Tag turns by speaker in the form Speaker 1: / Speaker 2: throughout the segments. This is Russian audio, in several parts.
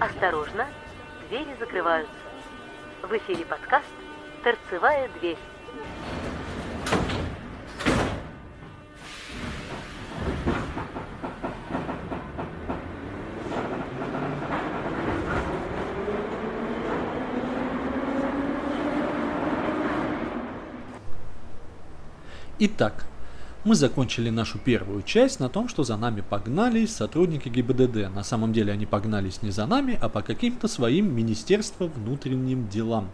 Speaker 1: Осторожно, двери закрываются. В эфире подкаст «Торцевая дверь».
Speaker 2: Итак, мы закончили нашу первую часть на том, что за нами погнались сотрудники ГИБДД. На самом деле они погнались не за нами, а по каким-то своим Министерству внутренним делам.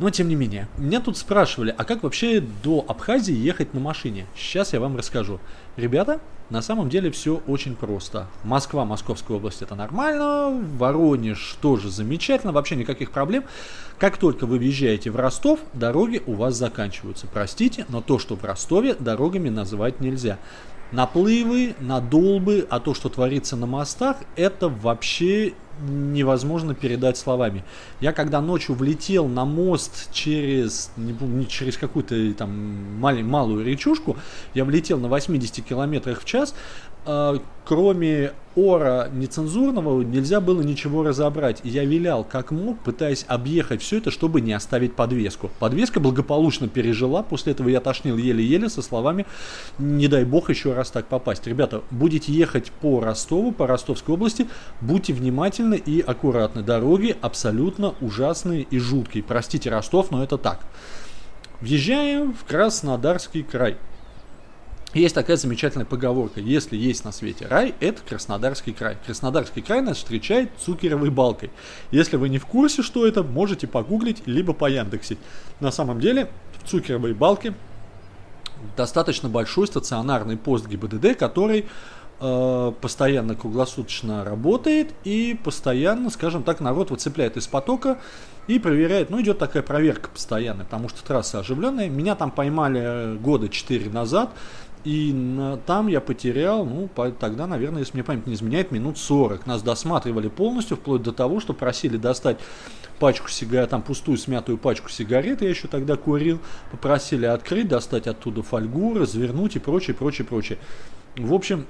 Speaker 2: Но тем не менее, меня тут спрашивали, а как вообще до Абхазии ехать на машине? Сейчас я вам расскажу. Ребята, на самом деле все очень просто. Москва, Московская область это нормально, Воронеж тоже замечательно, вообще никаких проблем. Как только вы въезжаете в Ростов, дороги у вас заканчиваются. Простите, но то, что в Ростове, дорогами называть нельзя. Наплывы, надолбы, а то, что творится на мостах, это вообще невозможно передать словами. Я когда ночью влетел на мост через, не, через какую-то там мал, малую речушку, я влетел на 80 километрах в час, э, кроме ора нецензурного нельзя было ничего разобрать. И я вилял как мог, пытаясь объехать все это, чтобы не оставить подвеску. Подвеска благополучно пережила, после этого я тошнил еле-еле со словами «не дай бог еще раз так попасть». Ребята, будете ехать по Ростову, по Ростовской области, будьте внимательны и аккуратны. Дороги абсолютно ужасные и жуткие. Простите, Ростов, но это так. Въезжаем в Краснодарский край. Есть такая замечательная поговорка. Если есть на свете рай, это Краснодарский край. Краснодарский край нас встречает цукеровой балкой. Если вы не в курсе, что это, можете погуглить, либо по Яндексе. На самом деле, в цукеровой балке достаточно большой стационарный пост ГИБДД, который постоянно круглосуточно работает и постоянно, скажем так, народ выцепляет из потока и проверяет. Ну, идет такая проверка постоянная, потому что трасса оживленная. Меня там поймали э, года 4 назад. И на, там я потерял, ну, по, тогда, наверное, если мне память не изменяет, минут 40. Нас досматривали полностью, вплоть до того, что просили достать пачку сигарет, там пустую смятую пачку сигарет, я еще тогда курил, попросили открыть, достать оттуда фольгу, развернуть и прочее, прочее, прочее. В общем,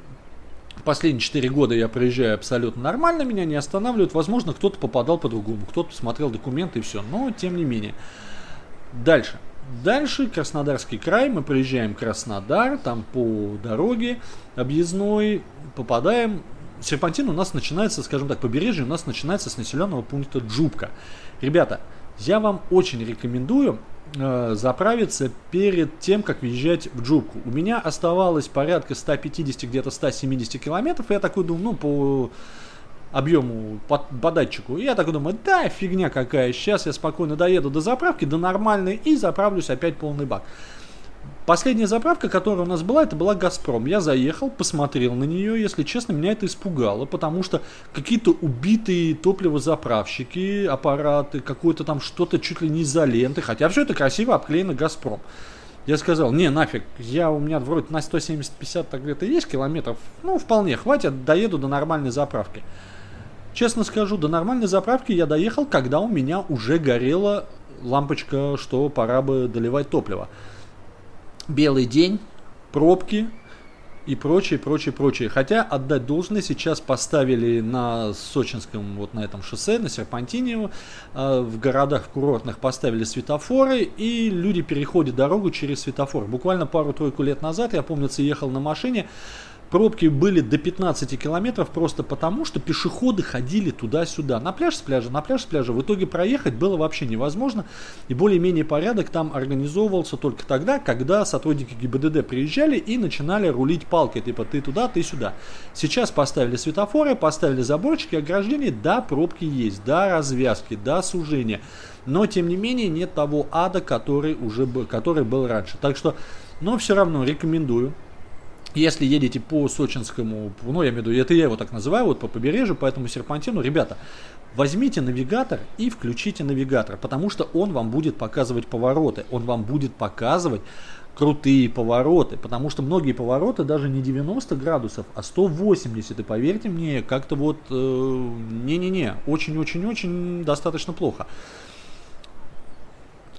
Speaker 2: последние 4 года я проезжаю абсолютно нормально, меня не останавливают. Возможно, кто-то попадал по-другому, кто-то смотрел документы и все. Но, тем не менее. Дальше. Дальше Краснодарский край, мы приезжаем в Краснодар, там по дороге объездной попадаем. Серпантин у нас начинается, скажем так, побережье у нас начинается с населенного пункта Джубка. Ребята, я вам очень рекомендую э, заправиться перед тем, как въезжать в Джубку. У меня оставалось порядка 150, где-то 170 километров, и я такой думаю, ну, по объему по, датчику. И я так думаю, да, фигня какая, сейчас я спокойно доеду до заправки, до нормальной, и заправлюсь опять полный бак. Последняя заправка, которая у нас была, это была Газпром. Я заехал, посмотрел на нее, если честно, меня это испугало, потому что какие-то убитые топливозаправщики, аппараты, какое-то там что-то чуть ли не изоленты, хотя все это красиво обклеено Газпром. Я сказал, не, нафиг, я у меня вроде на 170-50 так где-то есть километров, ну, вполне, хватит, доеду до нормальной заправки. Честно скажу, до нормальной заправки я доехал, когда у меня уже горела лампочка, что пора бы доливать топливо. Белый день, пробки и прочее, прочее, прочее. Хотя отдать должное, сейчас поставили на Сочинском, вот на этом шоссе, на Серпантине, э, в городах, курортных поставили светофоры, и люди переходят дорогу через светофор. Буквально пару-тройку лет назад, я помнится, ехал на машине, Пробки были до 15 километров просто потому, что пешеходы ходили туда-сюда. На пляж с пляжа, на пляж с пляжа. В итоге проехать было вообще невозможно. И более-менее порядок там организовывался только тогда, когда сотрудники ГИБДД приезжали и начинали рулить палкой. Типа ты туда, ты сюда. Сейчас поставили светофоры, поставили заборчики, ограждения. Да, пробки есть, да, развязки, да, сужения. Но, тем не менее, нет того ада, который, уже был, который был раньше. Так что, но все равно рекомендую если едете по Сочинскому, ну, я имею в виду, это я его так называю, вот по побережью, по этому серпантину, ребята, возьмите навигатор и включите навигатор, потому что он вам будет показывать повороты, он вам будет показывать крутые повороты, потому что многие повороты даже не 90 градусов, а 180, и поверьте мне, как-то вот, э, не-не-не, очень-очень-очень достаточно плохо.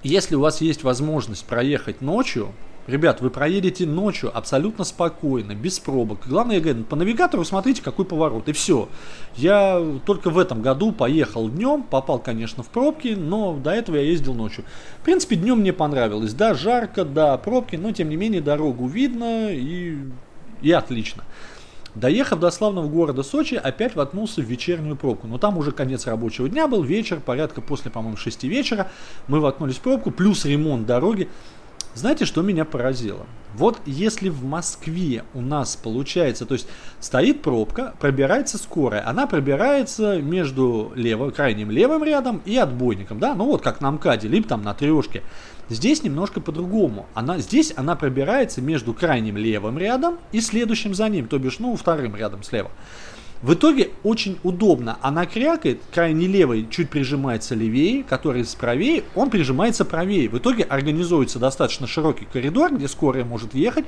Speaker 2: Если у вас есть возможность проехать ночью, Ребят, вы проедете ночью абсолютно спокойно, без пробок. Главное, я говорю, по навигатору смотрите, какой поворот, и все. Я только в этом году поехал днем, попал, конечно, в пробки, но до этого я ездил ночью. В принципе, днем мне понравилось. Да, жарко, да, пробки, но тем не менее дорогу видно и, и отлично. Доехав до славного города Сочи, опять воткнулся в вечернюю пробку. Но там уже конец рабочего дня был, вечер, порядка после, по-моему, 6 вечера. Мы воткнулись в пробку, плюс ремонт дороги. Знаете, что меня поразило? Вот если в Москве у нас получается, то есть стоит пробка, пробирается скорая, она пробирается между лево, крайним левым рядом и отбойником, да, ну вот как на МКАДе, либо там на трешке. Здесь немножко по-другому. Она, здесь она пробирается между крайним левым рядом и следующим за ним, то бишь, ну, вторым рядом слева. В итоге очень удобно. Она крякает, крайне левый чуть прижимается левее, который правее, он прижимается правее. В итоге организуется достаточно широкий коридор, где скорая может ехать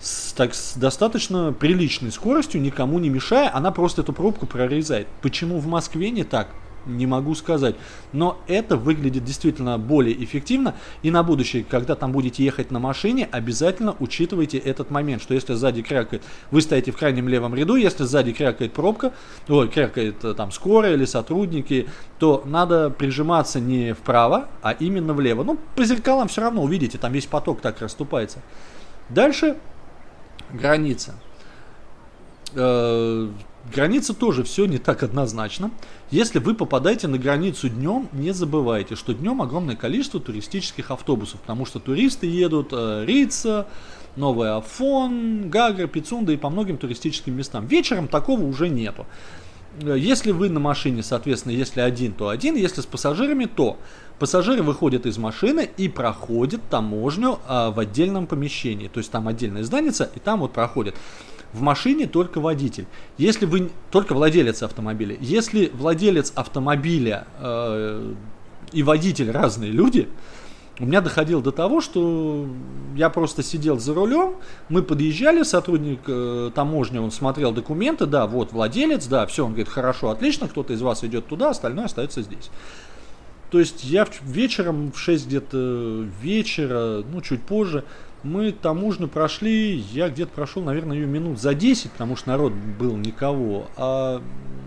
Speaker 2: с, так, с достаточно приличной скоростью, никому не мешая, она просто эту пробку прорезает. Почему в Москве не так? Не могу сказать. Но это выглядит действительно более эффективно. И на будущее, когда там будете ехать на машине, обязательно учитывайте этот момент, что если сзади крякает, вы стоите в крайнем левом ряду, если сзади крякает пробка, ой, крякает э, там скорая или сотрудники, то надо прижиматься не вправо, а именно влево. Ну, по зеркалам все равно увидите, там весь поток так расступается. Дальше граница. Э, граница тоже все не так однозначно. Если вы попадаете на границу днем, не забывайте, что днем огромное количество туристических автобусов, потому что туристы едут э, Рица, Новый Афон, Гагра, Пицунда и по многим туристическим местам. Вечером такого уже нету. Э, если вы на машине, соответственно, если один, то один, если с пассажирами, то пассажиры выходят из машины и проходят таможню а, в отдельном помещении. То есть там отдельная зданица, и там вот проходят. В машине только водитель. Если вы только владелец автомобиля. Если владелец автомобиля э, и водитель разные люди, у меня доходило до того, что я просто сидел за рулем, мы подъезжали, сотрудник э, таможни, он смотрел документы, да, вот владелец, да, все, он говорит, хорошо, отлично, кто-то из вас идет туда, остальное остается здесь. То есть я вечером в 6 где-то вечера, ну чуть позже, мы таможню прошли, я где-то прошел, наверное, ее минут за 10, потому что народ был никого, а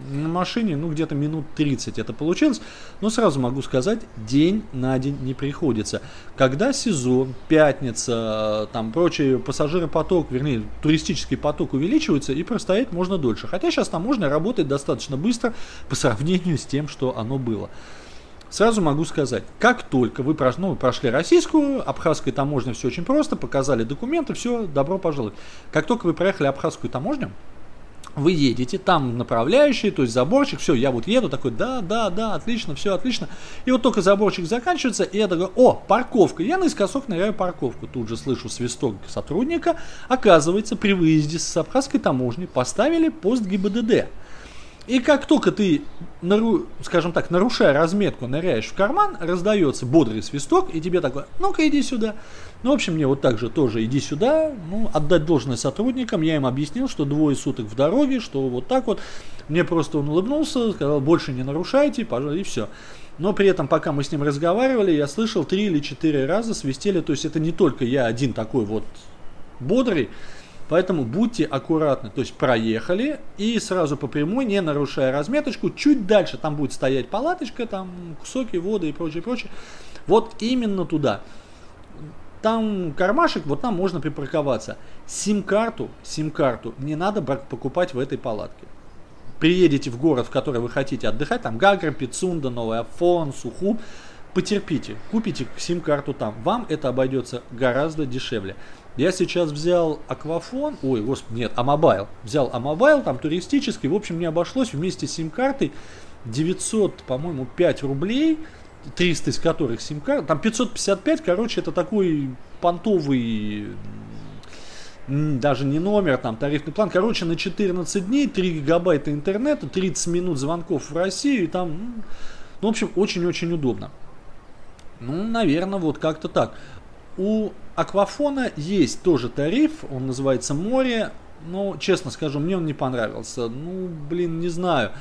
Speaker 2: на машине, ну, где-то минут 30 это получилось. Но сразу могу сказать, день на день не приходится. Когда сезон, пятница, там прочий пассажиропоток, вернее, туристический поток увеличивается, и простоять можно дольше. Хотя сейчас таможня работает достаточно быстро по сравнению с тем, что оно было. Сразу могу сказать, как только вы, прош... ну, прошли российскую, абхазскую таможню, все очень просто, показали документы, все, добро пожаловать. Как только вы проехали абхазскую таможню, вы едете, там направляющий, то есть заборчик, все, я вот еду, такой, да, да, да, отлично, все отлично. И вот только заборчик заканчивается, и я такой, о, парковка. Я наискосок ныряю парковку. Тут же слышу свисток сотрудника. Оказывается, при выезде с абхазской таможни поставили пост ГИБДД. И как только ты, скажем так, нарушая разметку, ныряешь в карман, раздается бодрый свисток, и тебе такой, ну-ка иди сюда. Ну, в общем, мне вот так же тоже иди сюда, ну, отдать должное сотрудникам, я им объяснил, что двое суток в дороге, что вот так вот. Мне просто он улыбнулся, сказал, больше не нарушайте, пожалуйста, и все. Но при этом, пока мы с ним разговаривали, я слышал три или четыре раза свистели, то есть это не только я один такой вот бодрый, Поэтому будьте аккуратны. То есть проехали и сразу по прямой, не нарушая разметочку, чуть дальше там будет стоять палаточка, там соки, воды и прочее, прочее. Вот именно туда. Там кармашек, вот там можно припарковаться. Сим-карту, сим-карту не надо покупать в этой палатке. Приедете в город, в который вы хотите отдыхать, там Гагра, Пицунда, Новый Афон, Сухум, потерпите, купите сим-карту там. Вам это обойдется гораздо дешевле. Я сейчас взял Аквафон, ой, господи, нет, А-Мобайл. Взял А-Мобайл, там туристический, в общем, мне обошлось вместе с сим-картой 900, по-моему, 5 рублей, 300 из которых сим-карта, там 555, короче, это такой понтовый даже не номер, там тарифный план. Короче, на 14 дней 3 гигабайта интернета, 30 минут звонков в Россию, и там, ну, в общем, очень-очень удобно. Ну, наверное, вот как-то так. У Аквафона есть тоже тариф, он называется море, но, честно скажу, мне он не понравился. Ну, блин, не знаю.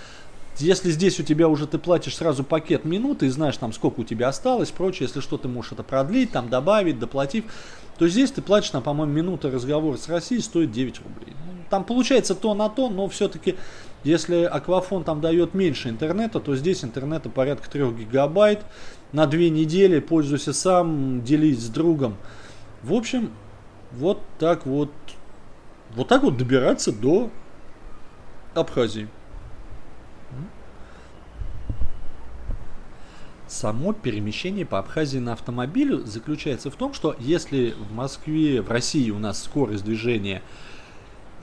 Speaker 2: Если здесь у тебя уже ты платишь сразу пакет минуты и знаешь там сколько у тебя осталось, прочее, если что ты можешь это продлить, там добавить, доплатив, то здесь ты платишь на, по-моему, минута разговора с Россией стоит 9 рублей. Ну, там получается то на то, но все-таки если Аквафон там дает меньше интернета, то здесь интернета порядка 3 гигабайт. На две недели пользуйся сам, делись с другом. В общем, вот так вот, вот так вот добираться до Абхазии. Само перемещение по Абхазии на автомобиле заключается в том, что если в Москве, в России у нас скорость движения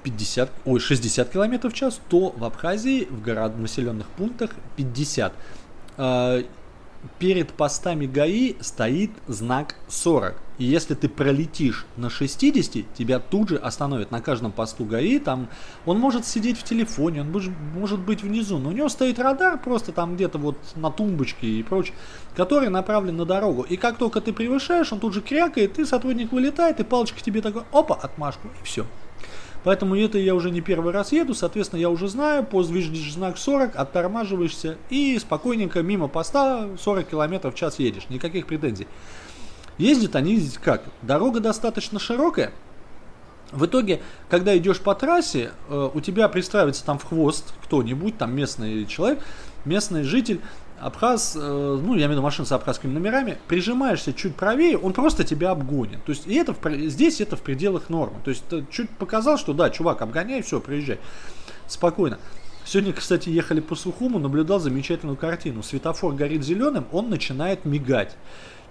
Speaker 2: 50, ой, 60 км в час, то в Абхазии в город, населенных пунктах 50 перед постами ГАИ стоит знак 40. И если ты пролетишь на 60, тебя тут же остановят на каждом посту ГАИ. Там он может сидеть в телефоне, он может быть внизу, но у него стоит радар просто там где-то вот на тумбочке и прочее, который направлен на дорогу. И как только ты превышаешь, он тут же крякает, и сотрудник вылетает, и палочка тебе такой, опа, отмашку, и все. Поэтому это я уже не первый раз еду, соответственно, я уже знаю, пост видишь знак 40, оттормаживаешься и спокойненько мимо поста 40 км в час едешь, никаких претензий. Ездят они как? Дорога достаточно широкая, в итоге, когда идешь по трассе, э, у тебя пристраивается там в хвост кто-нибудь, там местный человек, местный житель, Абхаз, э, ну, я имею в виду машину с абхазскими номерами, прижимаешься чуть правее, он просто тебя обгонит. То есть, и это в, здесь это в пределах нормы. То есть, чуть показал, что да, чувак, обгоняй, все, приезжай. Спокойно. Сегодня, кстати, ехали по Сухуму, наблюдал замечательную картину. Светофор горит зеленым, он начинает мигать.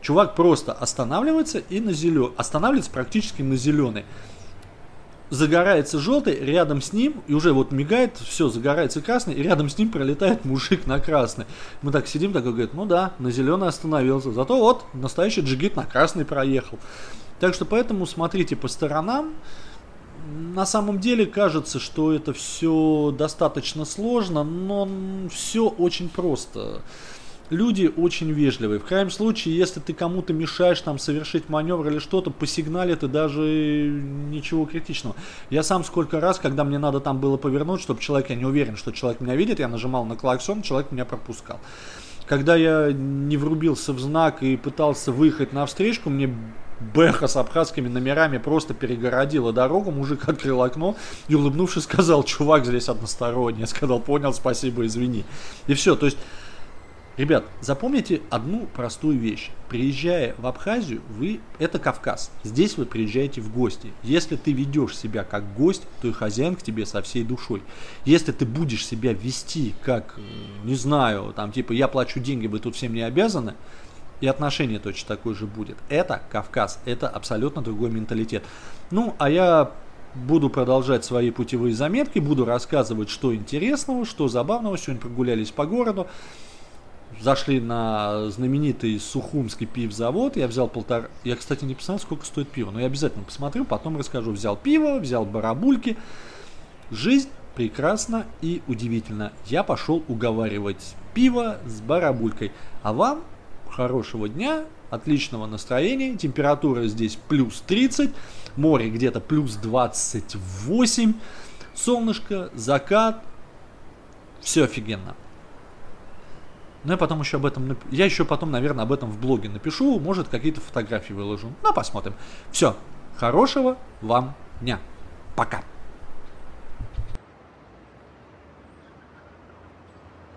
Speaker 2: Чувак просто останавливается и на зеленый, останавливается практически на зеленый загорается желтый, рядом с ним, и уже вот мигает, все, загорается красный, и рядом с ним пролетает мужик на красный. Мы так сидим, такой говорит, ну да, на зеленый остановился, зато вот настоящий джигит на красный проехал. Так что поэтому смотрите по сторонам. На самом деле кажется, что это все достаточно сложно, но все очень просто люди очень вежливые. В крайнем случае, если ты кому-то мешаешь там совершить маневр или что-то, по сигнале ты даже ничего критичного. Я сам сколько раз, когда мне надо там было повернуть, чтобы человек, я не уверен, что человек меня видит, я нажимал на клаксон, человек меня пропускал. Когда я не врубился в знак и пытался выехать на встречку, мне Бэха с абхазскими номерами просто перегородила дорогу, мужик открыл окно и улыбнувшись сказал, чувак здесь односторонний. Я сказал, понял, спасибо, извини. И все, то есть Ребят, запомните одну простую вещь. Приезжая в Абхазию, вы это Кавказ. Здесь вы приезжаете в гости. Если ты ведешь себя как гость, то и хозяин к тебе со всей душой. Если ты будешь себя вести как, э, не знаю, там типа я плачу деньги, вы тут всем не обязаны, и отношение точно такое же будет. Это Кавказ, это абсолютно другой менталитет. Ну, а я буду продолжать свои путевые заметки, буду рассказывать, что интересного, что забавного. Сегодня прогулялись по городу зашли на знаменитый Сухумский пивзавод, я взял полтора... Я, кстати, не посмотрел, сколько стоит пиво, но я обязательно посмотрю, потом расскажу. Взял пиво, взял барабульки. Жизнь прекрасна и удивительна. Я пошел уговаривать пиво с барабулькой. А вам хорошего дня, отличного настроения. Температура здесь плюс 30, море где-то плюс 28, солнышко, закат. Все офигенно. Но я потом еще об этом... Я еще потом, наверное, об этом в блоге напишу. Может, какие-то фотографии выложу. Ну, посмотрим. Все. Хорошего вам дня. Пока.